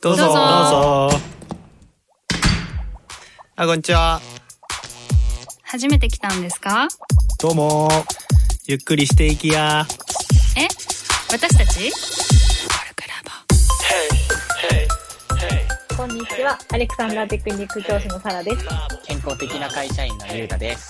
どうぞ。どうぞどうぞ。あ、こんにちは。初めて来たんですか？どうも。ゆっくりしていきや。え？私たち？こんにちは。アレクサンダーテクニック教師のサラです。健康的な会社員のゆうたです。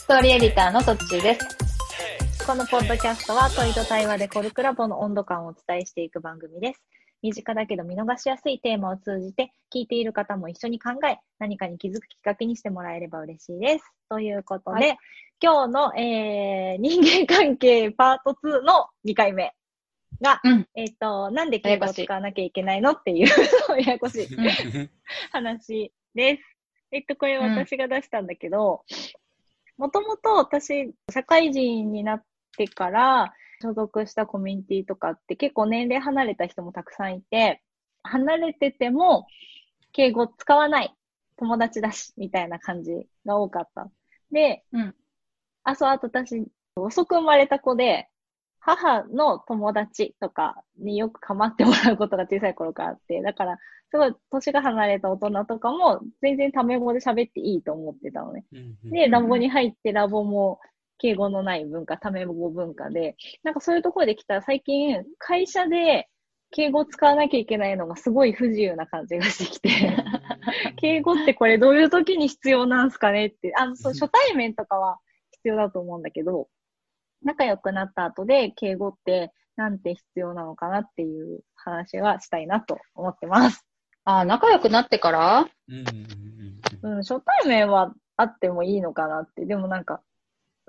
ストーリーエディターのトッチーです。このポッドキャストは問いと対話でコルクラボの温度感をお伝えしていく番組です。身近だけど見逃しやすいテーマを通じて、聞いている方も一緒に考え、何かに気づくきっかけにしてもらえれば嬉しいです。ということで、は今日の、えー、人間関係パート2の2回目が、うんえっ、と、なんで敬語を使わなきゃいけないのっていうややこしい。話です。えっと、これ私が出したんだけど、もともと私、社会人になってから所属したコミュニティとかって結構年齢離れた人もたくさんいて、離れてても敬語使わない友達だし、みたいな感じが多かった。で、うんあ、そう、あと私、遅く生まれた子で、母の友達とかによく構ってもらうことが小さい頃からあって、だから、すごい年が離れた大人とかも全然タメ語で喋っていいと思ってたのね。で、んラボに入ってラボも敬語のない文化、タメ語文化で、なんかそういうところで来たら最近会社で敬語を使わなきゃいけないのがすごい不自由な感じがしてきて、敬語ってこれどういう時に必要なんすかねって、あの、そう、初対面とかは必要だと思うんだけど、仲良くなった後で敬語ってなんて必要なのかなっていう話はしたいなと思ってます。あ、仲良くなってから？うんうんうんうん、初対面はあってもいいのかなって。でもなんか、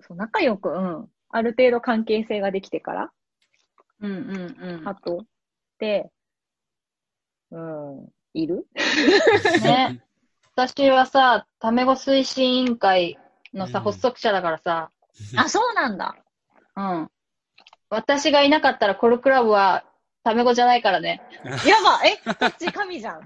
そう仲良く、うん、ある程度関係性ができてから、うんうんあと、で、うん、いる？うん。ね。私はさ、タメ語推進委員会のさ、うん発足者だからさ、あ、そうなんだ。うん。私がいなかったらコルクラブはタメ語じゃないからね。やばえこっち神じゃん。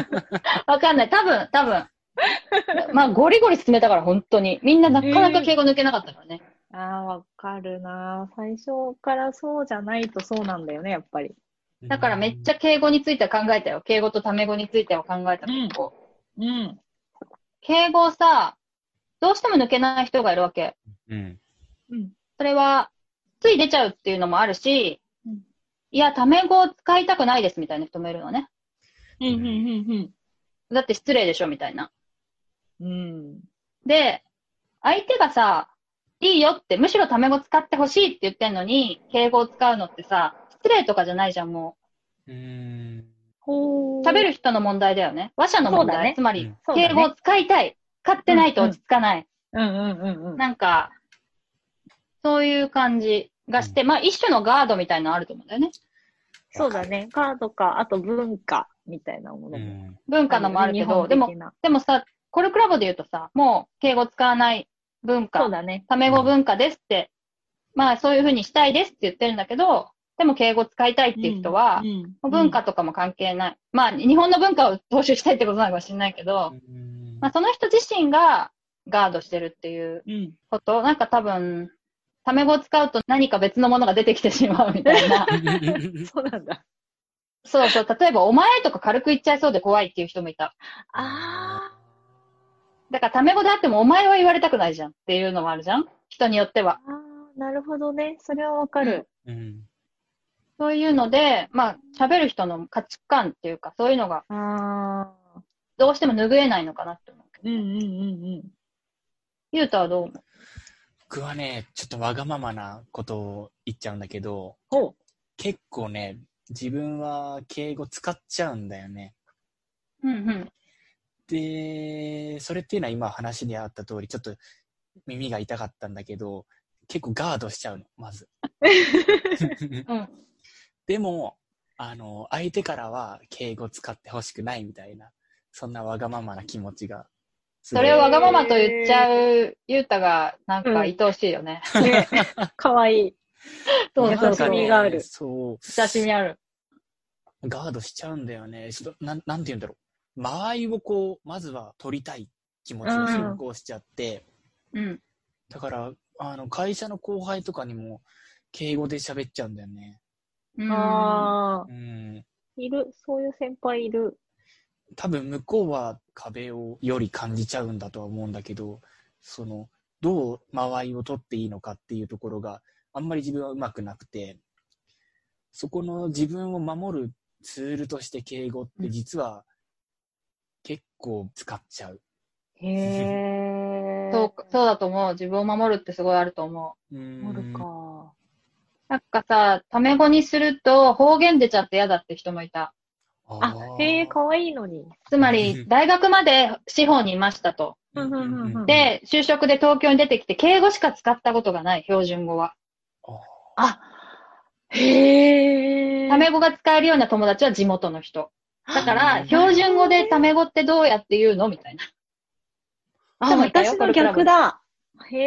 わかんない。多分、多分。まあ、ゴリゴリ進めたから、本当に。みんななかなか敬語抜けなかったからね。あーわかるな最初からそうじゃないとそうなんだよね、やっぱり。うんだからめっちゃ敬語については考えたよ。敬語とタメ語については考えた結構。うん。敬語をさ、どうしても抜けない人がいるわけ。うん。うん。それは、つい出ちゃうっていうのもあるし、うんいや、タメ語を使いたくないですみたいな人もいるのね。うん、うん、だって失礼でしょみたいな。うん、うん。で、相手がさ、いいよって、むしろタメ語使ってほしいって言ってんのに、敬語を使うのってさ、失礼とかじゃないじゃん、もうん。ほう。喋る人の問題だよね。話者の問題。そうだねつまりうん、敬語を使いたい。使ってないと落ち着かない。うん、うん、うん、うん。なんか、そういう感じがして、まあ一種のガードみたいなのあると思うんだよね。そうだね。カードか、あと文化みたいなものも。うん。文化のもあるけど、でもでもさ、コルクラボで言うとさ、もう敬語使わない文そう化、だね。タメ語文化ですって、まあそういうふうにしたいですって言ってるんだけど、でも敬語使いたいっていう人は、うん文化とかも関係ない。まあ日本の文化を踏襲したいってことなのかもしれないけど、まあその人自身がガードしてるっていううん。こと、なんか多分、タメ語を使うと何か別のものが出てきてしまうみたいな。そうなんだ。そうそう、例えばお前とか軽く言っちゃいそうで怖いっていう人もいた。あだからタメ語であってもお前は言われたくないじゃんっていうのもあるじゃん人によっては。あー、なるほどね。それはわかる。うん。そういうので、まあ、喋る人の価値観っていうか、そういうのがああ。どうしても拭えないのかなって思うけど。うんうんうんうん。ゆうたはどう思う？僕はね、ちょっとわがままなことを言っちゃうんだけど、ほ結構ね、自分は敬語使っちゃうんだよね。うんうん。で、それっていうのは今話にあった通り、ちょっと耳が痛かったんだけど、結構ガードしちゃうの、まず。うん。でも、あの、相手からは敬語使ってほしくないみたいな、そんなわがままな気持ちが。それをわがままと言っちゃうゆうたが、なんか愛おしいよね。う。ね。かわいい。そう優し。みがあるそう。親しみある。ガードしちゃうんだよね。ちょっと、なん、なんて言うんだろう。間合いをこう、まずは取りたい気持ちが先行しちゃって、うん。だから、あの、会社の後輩とかにも、敬語で喋っちゃうんだよね。うん。ああう。ん。いる。そういう先輩いる。多分向こうは壁をより感じちゃうんだとは思うんだけど、その、どう間合いを取っていいのかっていうところがあんまり自分はうまくなくて、そこの自分を守るツールとして敬語って実は結構使っちゃう。へえ。そう、そうだと思う。自分を守るってすごいあると思う。う守るん。か。なんかさ、タメ語にすると方言出ちゃって嫌だって人もいた。あ、へえ、かわいいのに。つまり、大学まで司法にいましたと。うんうんうんうんで、就職で東京に出てきて、敬語しか使ったことがない、標準語は。あ、へえ。タメ語が使えるような友達は地元の人。だから、標準語でタメ語ってどうやって言うのみたいな。あ、私の逆だ。へえ。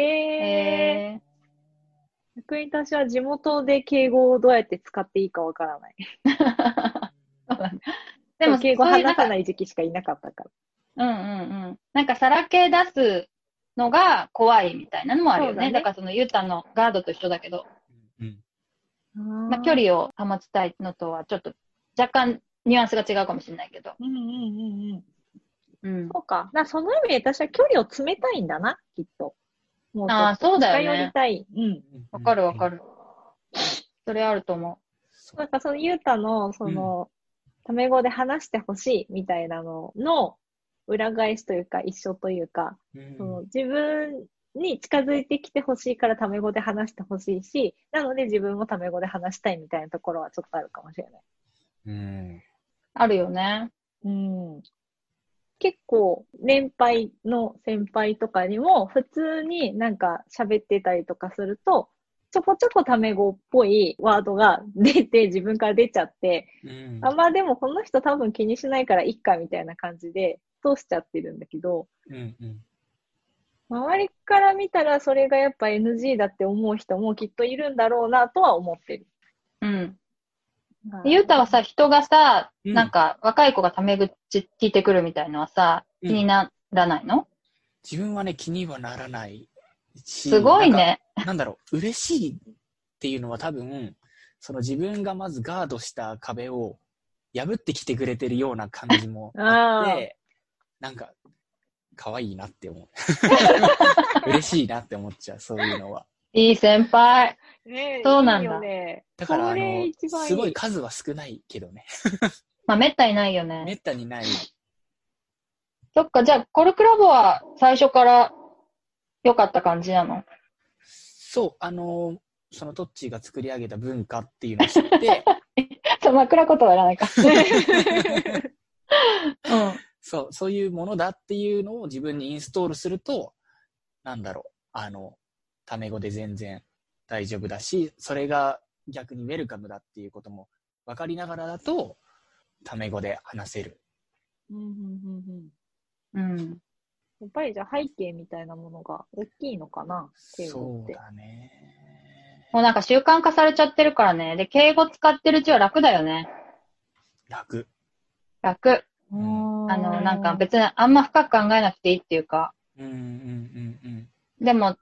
へ逆に私は地元で敬語をどうやって使っていいかわからない。ー。でも、敬語話さない時期しかいなかったから。うんうんうん。なんか、さらけ出すのが怖いみたいなのもあるよね。だそうだねから、その、ゆうたのガードと一緒だけど、うんまあ、距離を保ちたいのとは、ちょっと、若干、ニュアンスが違うかもしれないけど。うんうんうんうん。うん。そうか。だその意味で私は距離を詰めたいんだな、きっと。もうああ、そうだよね。近寄りたい。うん。わかるわかる。る。それあると思なんかそのゆうたの、その、タメ語で話してほしいみたいなのの裏返しというか一緒というか、うんその自分に近づいてきてほしいからタメ語で話してほしいし、なので自分もタメ語で話したいみたいなところはちょっとあるかもしれない。うん。う。あるよね。うん。結構、年配の先輩とかにも、普通になんか喋ってたりとかすると、ちょこちょこタメ語っぽいワードが出て、自分から出ちゃって、うんあ、まあでもこの人多分気にしないからいっかみたいな感じで通しちゃってるんだけど、うんうん周りから見たらそれがやっぱ NG だって思う人もきっといるんだろうなとは思ってる。うん。ゆうたはさ、人がさ、うんなんか、若い子がタメ口聞いてくるみたいのはさ、うん気にならないの、自分はね、気にはならないし。すごいね。な。なんだろう、嬉しいっていうのは多分、その自分がまずガードした壁を破ってきてくれてるような感じも あって、なんか、可愛いなって思う。嬉しいなって思っちゃう、そういうのは。いい先輩。ねえそうなんだいいよね。だから、あの一番いい、すごい数は少ないけどね。まあ、めったにないよめね。ったにない。そっか、じゃあ、コルクラボは最初から良かった感じなの？そう、あの、そのトッチーが作り上げた文化っていうのを知って、そう、枕言葉いらないか。うん。そう、そういうものだっていうのを自分にインストールすると、なんだろう、あの、タメ語で全然大丈夫だし、それが逆にウェルカムだっていうことも分かりながらだと、タメ語で話せる。うんうんうんうんうん。やっぱりじゃあ背景みたいなものが大きいのかな敬語って。そうだね。もうなんか習慣化されちゃってるからね。で、敬語使ってるうちは楽だよね。楽。楽。ああの、なんか別にあんま深く考えなくていいっていうか。うんうんうんうん。でも、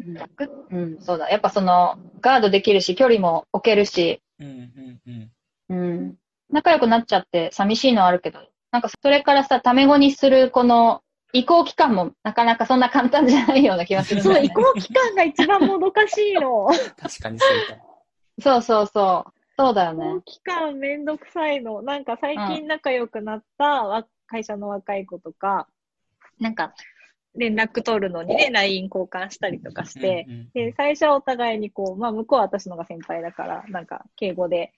うん楽うん、そうだ。やっぱその、ガードできるし、距離も置けるし、うんうんうん。うん。仲良くなっちゃって寂しいのはあるけど、なんかそれからさ、タメ語にするこの移行期間もなかなかそんな簡単じゃないような気がするんだそう。移行期間が一番もどかしいの。確かにそうか。そうそうそう。そうだよね移行。期間めんどくさいの。なんか最近仲良くなったわ会社の若い子とか、なんか連絡取るのにね、LINE 交換したりとかして、うんうんで、最初はお互いにこう、まあ向こうは私のが先輩だから、なんか敬語で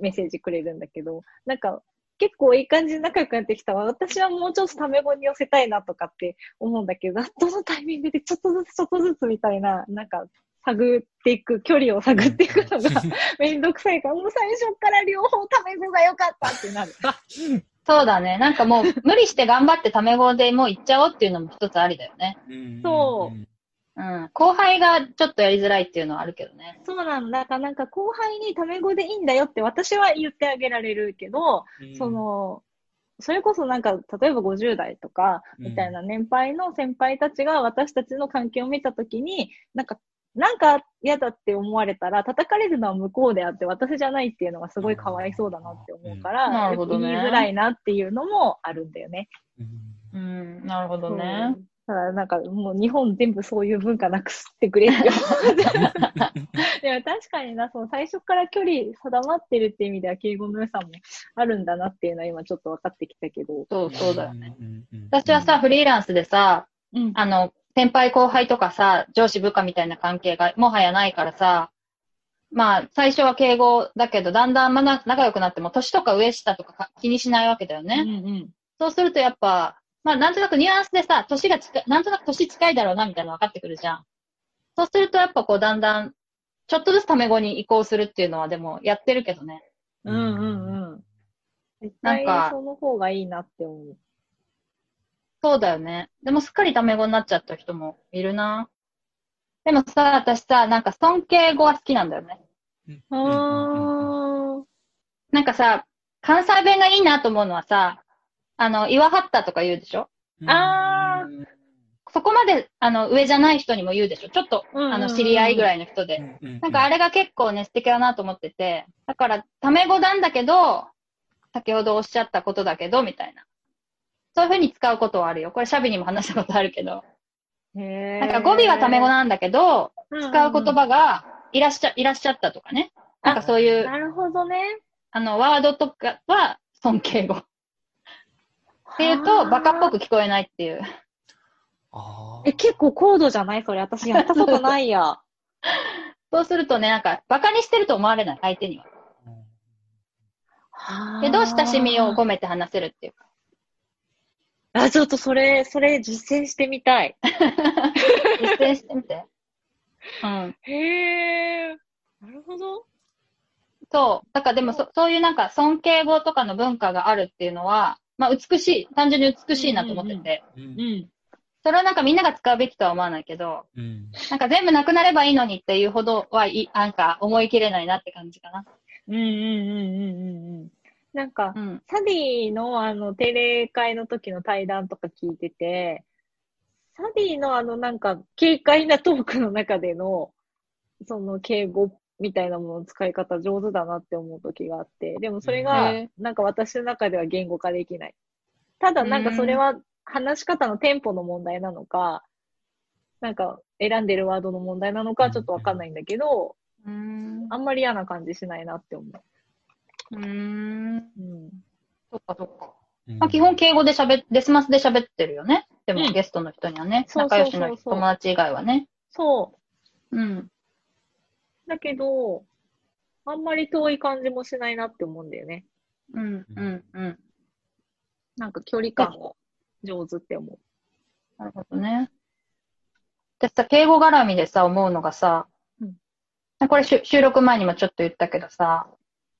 メッセージくれるんだけど、なんか結構いい感じに仲良くなってきたわ。私はもうちょっとタメ語に寄せたいなとかって思うんだけど、どのタイミングでちょっとずつちょっとずつみたいな、なんか探っていく、距離を探っていくのが めんどくさいから、もう最初から両方タメ語が良かったってなる。そうだね。なんかもう 無理して頑張ってタメ語でもう行っちゃおうっていうのも一つありだよね。うんそううんうん。後輩がちょっとやりづらいっていうのはあるけどね。そうなんだ。だからなんか後輩にタメ語でいいんだよって私は言ってあげられるけど、うんその、それこそなんか、例えば50代とか、みたいな年配の先輩たちが私たちの関係を見たときに、なんか、なんか嫌だって思われたら、叩かれるのは向こうであって、私じゃないっていうのがすごいかわいそうだなって思うから、うんなるほどね言いづらいなっていうのもあるんだよね。うんうん、なるほどね。そう。だからなんかもう日本全部そういう文化なくしてくれって思う。でも確かにな、その最初から距離定まってるって意味では敬語の良さもあるんだなっていうのは今ちょっと分かってきたけど。そう、そうだよね。私はさ、フリーランスでさ、うん。あの、先輩後輩とかさ、上司部下みたいな関係がもはやないからさ、まあ、最初は敬語だけど、だんだんまな仲良くなっても、年とか上下とかか気にしないわけだよね。うんうん。そうするとやっぱ、まあ、なんとなくニュアンスでさ、年が近い、なんとなく年近いだろうな、みたいなの分かってくるじゃん。そうするとやっぱこう、だんだん、ちょっとずつタメ語に移行するっていうのは、でも、やってるけどね。うんうんうん。なんかその方がいいなって思う。そうだよね。でもすっかりタメ語になっちゃった人もいるな。でもさ、私さ、なんか尊敬語は好きなんだよね。あー。なんかさ、関西弁がいいなと思うのはさ、あの、岩はったとか言うでしょ？あそこまで、あの、上じゃない人にも言うでしょ？ちょっと、うんうんうんあの、知り合いぐらいの人で。なんかあれが結構ね、素敵だなと思ってて、だから、タメ語なんだけど、先ほどおっしゃったことだけど、みたいな。そういう風に使うことはあるよ。これ、シャビにも話したことあるけど。へなんか語尾はタメ語なんだけど、ー使う言葉が、いらっしゃ、いらっしゃったとかね。なんかそういう、なるほどね。あの、ワードとかは尊敬語。っていうと、バカっぽく聞こえないっていう。え、結構高度じゃないそれ。私やったことないや。そうするとね、なんか、バカにしてると思われない、相手には。けど、親しみを込めて話せるっていうか。あ、ちょっとそれ、それ実践してみたい。実践してみて。うん。へえ。なるほど。そう。だからでもそ、そういうなんか尊敬語とかの文化があるっていうのは、まあ美しい、単純に美しいなと思ってて、うんうん。それはなんかみんなが使うべきとは思わないけど、うんなんか全部なくなればいいのにっていうほどはい、なんか思い切れないなって感じかな。うんうんうんうんうんうん。なんか、うん。サディのあの、定例会の時の対談とか聞いてて、サディのあのなんか、軽快なトークの中での、その敬語みたいなものの使い方上手だなって思う時があって、でもそれがへ、なんか私の中では言語化できない。ただなんかそれは話し方のテンポの問題なのか、なんか選んでるワードの問題なのかちょっとわかんないんだけど、うーん。あんまり嫌な感じしないなって思うーん。う。うん。そっかそっか。うんまあ基本敬語で喋っ、デスマスで喋ってるよね。でも、うんゲストの人にはね。そうそう仲良しの友達以外はね。そう。うん。だけど、あんまり遠い感じもしないなって思うんだよね。うん、うん、うん。なんか距離感が上手って思う。なるほどね。私さ、敬語絡みでさ、思うのがさ、うんこれしゅ収録前にもちょっと言ったけどさ、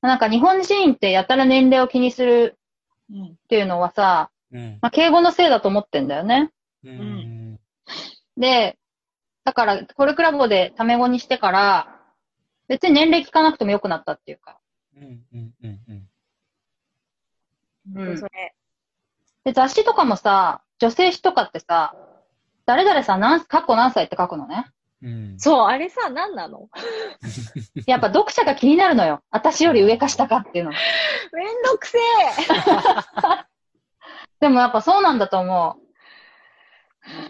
なんか日本人ってやたら年齢を気にするうん。っていうのはさ、うんまあ、敬語のせいだと思ってんだよね。うんで、だから、コルクラボでタメ語にしてから、別に年齢聞かなくてもよくなったっていうか。うんうんうんうんうんそれ。で、雑誌とかもさ、女性誌とかってさ、誰々さん何、過去何歳って書くのね。うんそう、あれさ、何なの？やっぱ読者が気になるのよ。私より上か下かっていうの。めんどくせえ でもやっぱそうなんだと思う。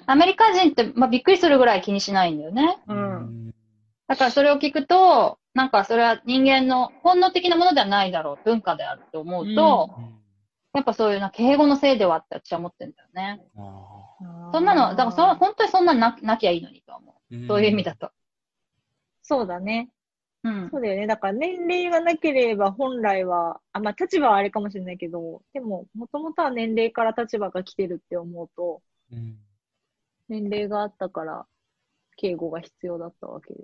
アメリカ人って、まあ、びっくりするぐらい気にしないんだよね。うん。だからそれを聞くと、なんかそれは人間の本能的なものではないだろう、文化であるって思うと、うんやっぱそういうな、敬語のせいではって私は思ってんだよね。あそんなの、だからそ本当にそんなのななきゃいいのにと思ーう。そういう意味だと。そうだね。うんそ。うだよね。だから年齢がなければ本来は、あ、まあ立場はあれかもしれないけど、でも、もともとは年齢から立場が来てるって思うと、うん年齢があったから、敬語が必要だったわけで。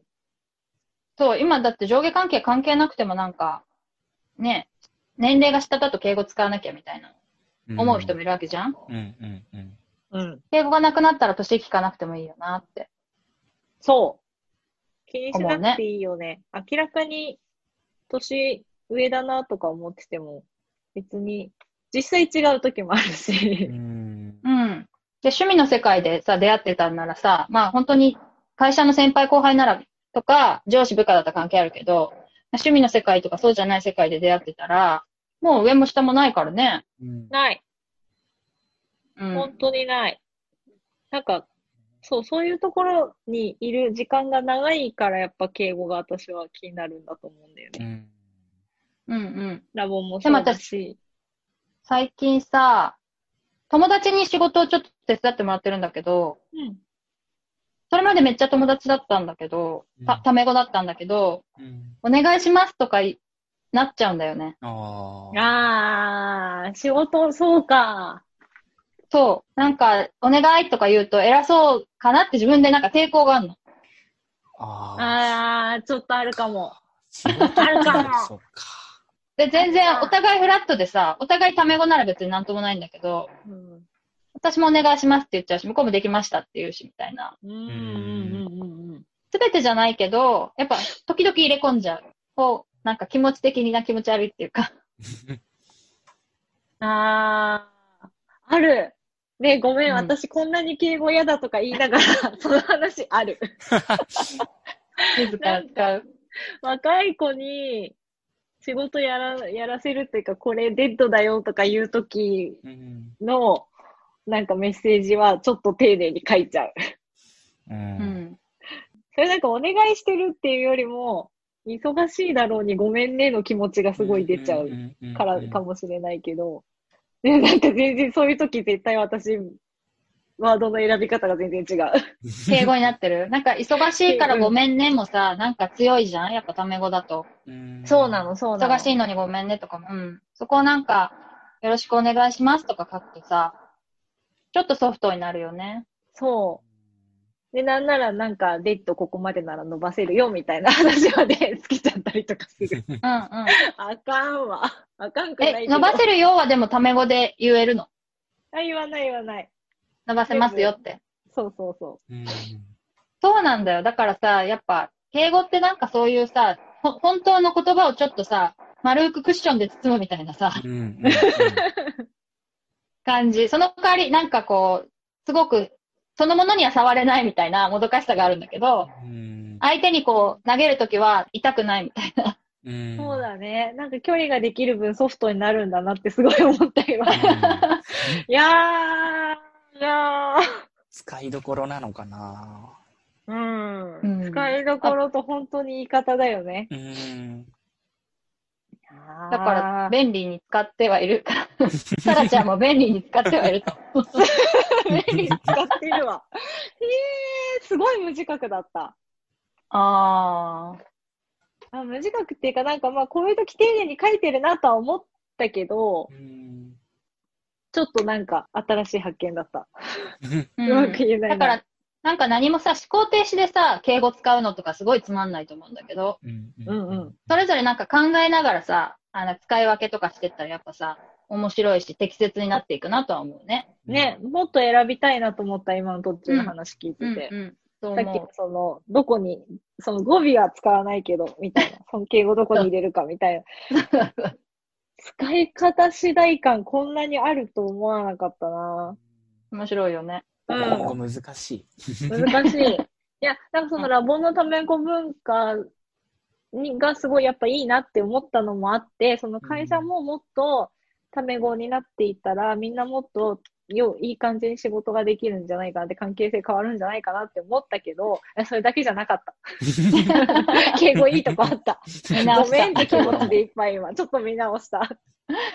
そう、今だって上下関係関係なくてもなんか、ね、年齢が下だと敬語使わなきゃみたいな思う人もいるわけじゃん、うんうんうんうん。敬語がなくなったら年聞かなくてもいいよなって。そう。気にしなくていいよね。明らかに年上だなとか思ってても、別に実際違う時もあるうし。んうん。で、趣味の世界でさ、出会ってたんならさ、まあ本当に会社の先輩後輩ならとか、上司部下だったら関係あるけど、趣味の世界とかそうじゃない世界で出会ってたら、もう上も下もないからね。うんない。うん。本当にない。なんか、そう、そういうところにいる時間が長いから、やっぱ敬語が私は気になるんだと思うんだよね。うんうんうん。ラボもそうだし。最近さ、友達に仕事をちょっと手伝ってもらってるんだけど、うん。それまでめっちゃ友達だったんだけど、たうん、タメ語だったんだけど、うんお願いしますとかいなっちゃうんだよね。あーあー、仕事、そうか。そう。なんか、お願いとか言うと偉そうかなって自分でなんか抵抗があるの。ああー、ちょっとあるかも。あるかもそっか。で、全然お互いフラットでさ、お互いタメ語なら別になんともないんだけど、うん。私もお願いしますって言っちゃうし、向こうもできましたって言うし、みたいな。うん、うん、うん、うん。すべてじゃないけど、やっぱ時々入れ込んじゃう。こう、なんか気持ち的にな気持ち悪いっていうか。あー、ある。ねごめん、うん私こんなに敬語嫌だとか言いながら、その話ある。自ら使う。若い子に仕事やら、やらせるっていうか、これデッドだよとか言うときうんの、なんかメッセージはちょっと丁寧に書いちゃう。ううんん。それなんかお願いしてるっていうよりも、忙しいだろうにごめんねの気持ちがすごい出ちゃうからかもしれないけど、で なんか全然そういう時絶対私、ワードの選び方が全然違う。敬語になってる？なんか忙しいからごめんねもさ、なんか強いじゃん？やっぱタメ語だと。うんそうなの、そうなの。忙しいのにごめんねとかも。うん。そこをなんか、よろしくお願いしますとか書くとさ、ちょっとソフトになるよね。そう。で、なんならなんか、デッドここまでなら伸ばせるよみたいな話まで つけちゃったりとかする。うんうん。あかんわ。あかんくないえ。伸ばせるよはでもタメ語で言えるの？あ、言わない言わない。伸ばせますよって。そうそうそうんそうなんだよ。だからさ、やっぱ、敬語ってなんかそういうさ、ほ本当の言葉をちょっとさ、丸くクッションで包むみたいなさ、うんうん感じ。その代わり、なんかこう、すごく、そのものには触れないみたいなもどかしさがあるんだけど、うん相手にこう、投げるときは痛くないみたいな。うんう。そうだね。なんか距離ができる分ソフトになるんだなってすごい思った今。いやー、いやー。使いどころなのかなうん。うん使いどころと本当に言い方だよね。うん。だから、便利に使ってはいるから。サラちゃんも便利に使ってはいると。便利に使ってるわ。えー、すごい無自覚だった。ああ無自覚っていうか、なんかまあ、こういう時丁寧に書いてるなとは思ったけど、うんちょっとなんか新しい発見だった。ー。うまく言えないなだから、なんか何もさ、思考停止でさ、敬語使うのとかすごいつまんないと思うんだけど、うんうんうん。それぞれなんか考えながらさ、あの、使い分けとかしてったらやっぱさ、面白いし適切になっていくなとは思うね。ね、もっと選びたいなと思った、今の途中の話聞いてて。うんうん。そうさっき思その、どこに、その語尾は使わないけど、みたいな。その敬語どこに入れるかみたいな。使い方次第感こんなにあると思わなかったなう。面白いよね。うん難しい。難しい。いや、なんかそのラボのため語文化にがすごいやっぱいいなって思ったのもあって、その会社ももっとタメ語になっていったら、みんなもっとよいい感じに仕事ができるんじゃないかなって、関係性変わるんじゃないかなって思ったけど、えそれだけじゃなかった。敬語いいとこあった。ごめんって気持ちでいっぱい今。ちょっと見直した。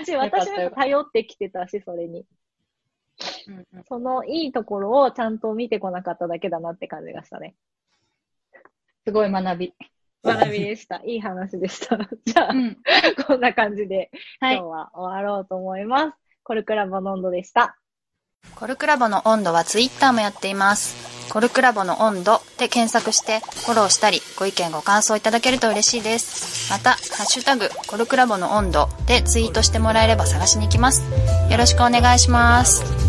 し、私も頼ってきてたし、それに。うんうんそのいいところをちゃんと見てこなかっただけだなって感じがしたね。すごい学び。学びでした。いい話でした。じゃあ、うん。こんな感じではい今日。は終わろうと思います。コルクラボの温度でした。コルクラボの温度はツイッターもやっています。コルクラボの温度で検索してフォローしたりご意見ご感想いただけると嬉しいです。また、ハッシュタグコルクラボの温度でツイートしてもらえれば探しに行きます。よろしくお願いします。